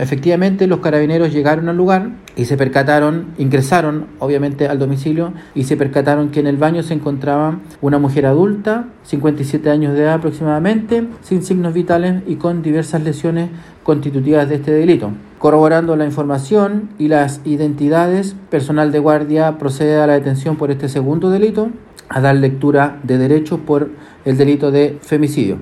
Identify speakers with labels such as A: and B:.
A: Efectivamente, los carabineros llegaron al lugar y se percataron, ingresaron obviamente al domicilio y se percataron que en el baño se encontraba una mujer adulta, 57 años de edad aproximadamente, sin signos vitales y con diversas lesiones constitutivas de este delito. Corroborando la información y las identidades, personal de guardia procede a la detención por este segundo delito, a dar lectura de derecho por el delito de femicidio.